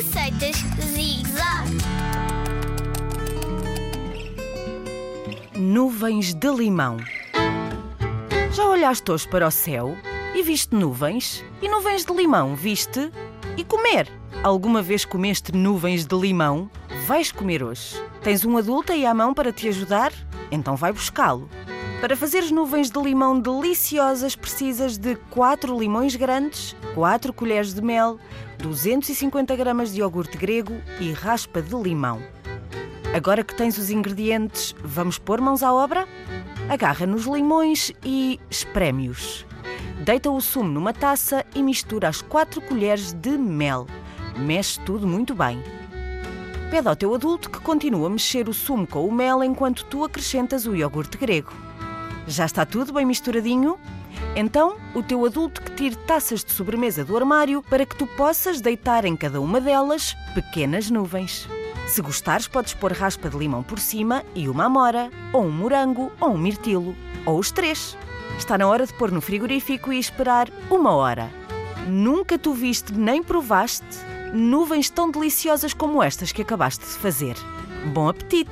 Receitas Zig Zag. Nuvens de limão. Já olhaste hoje para o céu e viste nuvens? E nuvens de limão, viste? E comer? Alguma vez comeste nuvens de limão? Vais comer hoje. Tens um adulto aí à mão para te ajudar? Então vai buscá-lo. Para fazeres nuvens de limão deliciosas, precisas de 4 limões grandes, 4 colheres de mel, 250 gramas de iogurte grego e raspa de limão. Agora que tens os ingredientes, vamos pôr mãos à obra? Agarra nos limões e espreme-os. Deita o sumo numa taça e mistura as 4 colheres de mel. Mexe tudo muito bem. Pede ao teu adulto que continue a mexer o sumo com o mel enquanto tu acrescentas o iogurte grego. Já está tudo bem misturadinho? Então, o teu adulto que tire taças de sobremesa do armário para que tu possas deitar em cada uma delas pequenas nuvens. Se gostares, podes pôr raspa de limão por cima e uma amora, ou um morango, ou um mirtilo, ou os três. Está na hora de pôr no frigorífico e esperar uma hora. Nunca tu viste nem provaste nuvens tão deliciosas como estas que acabaste de fazer. Bom apetite!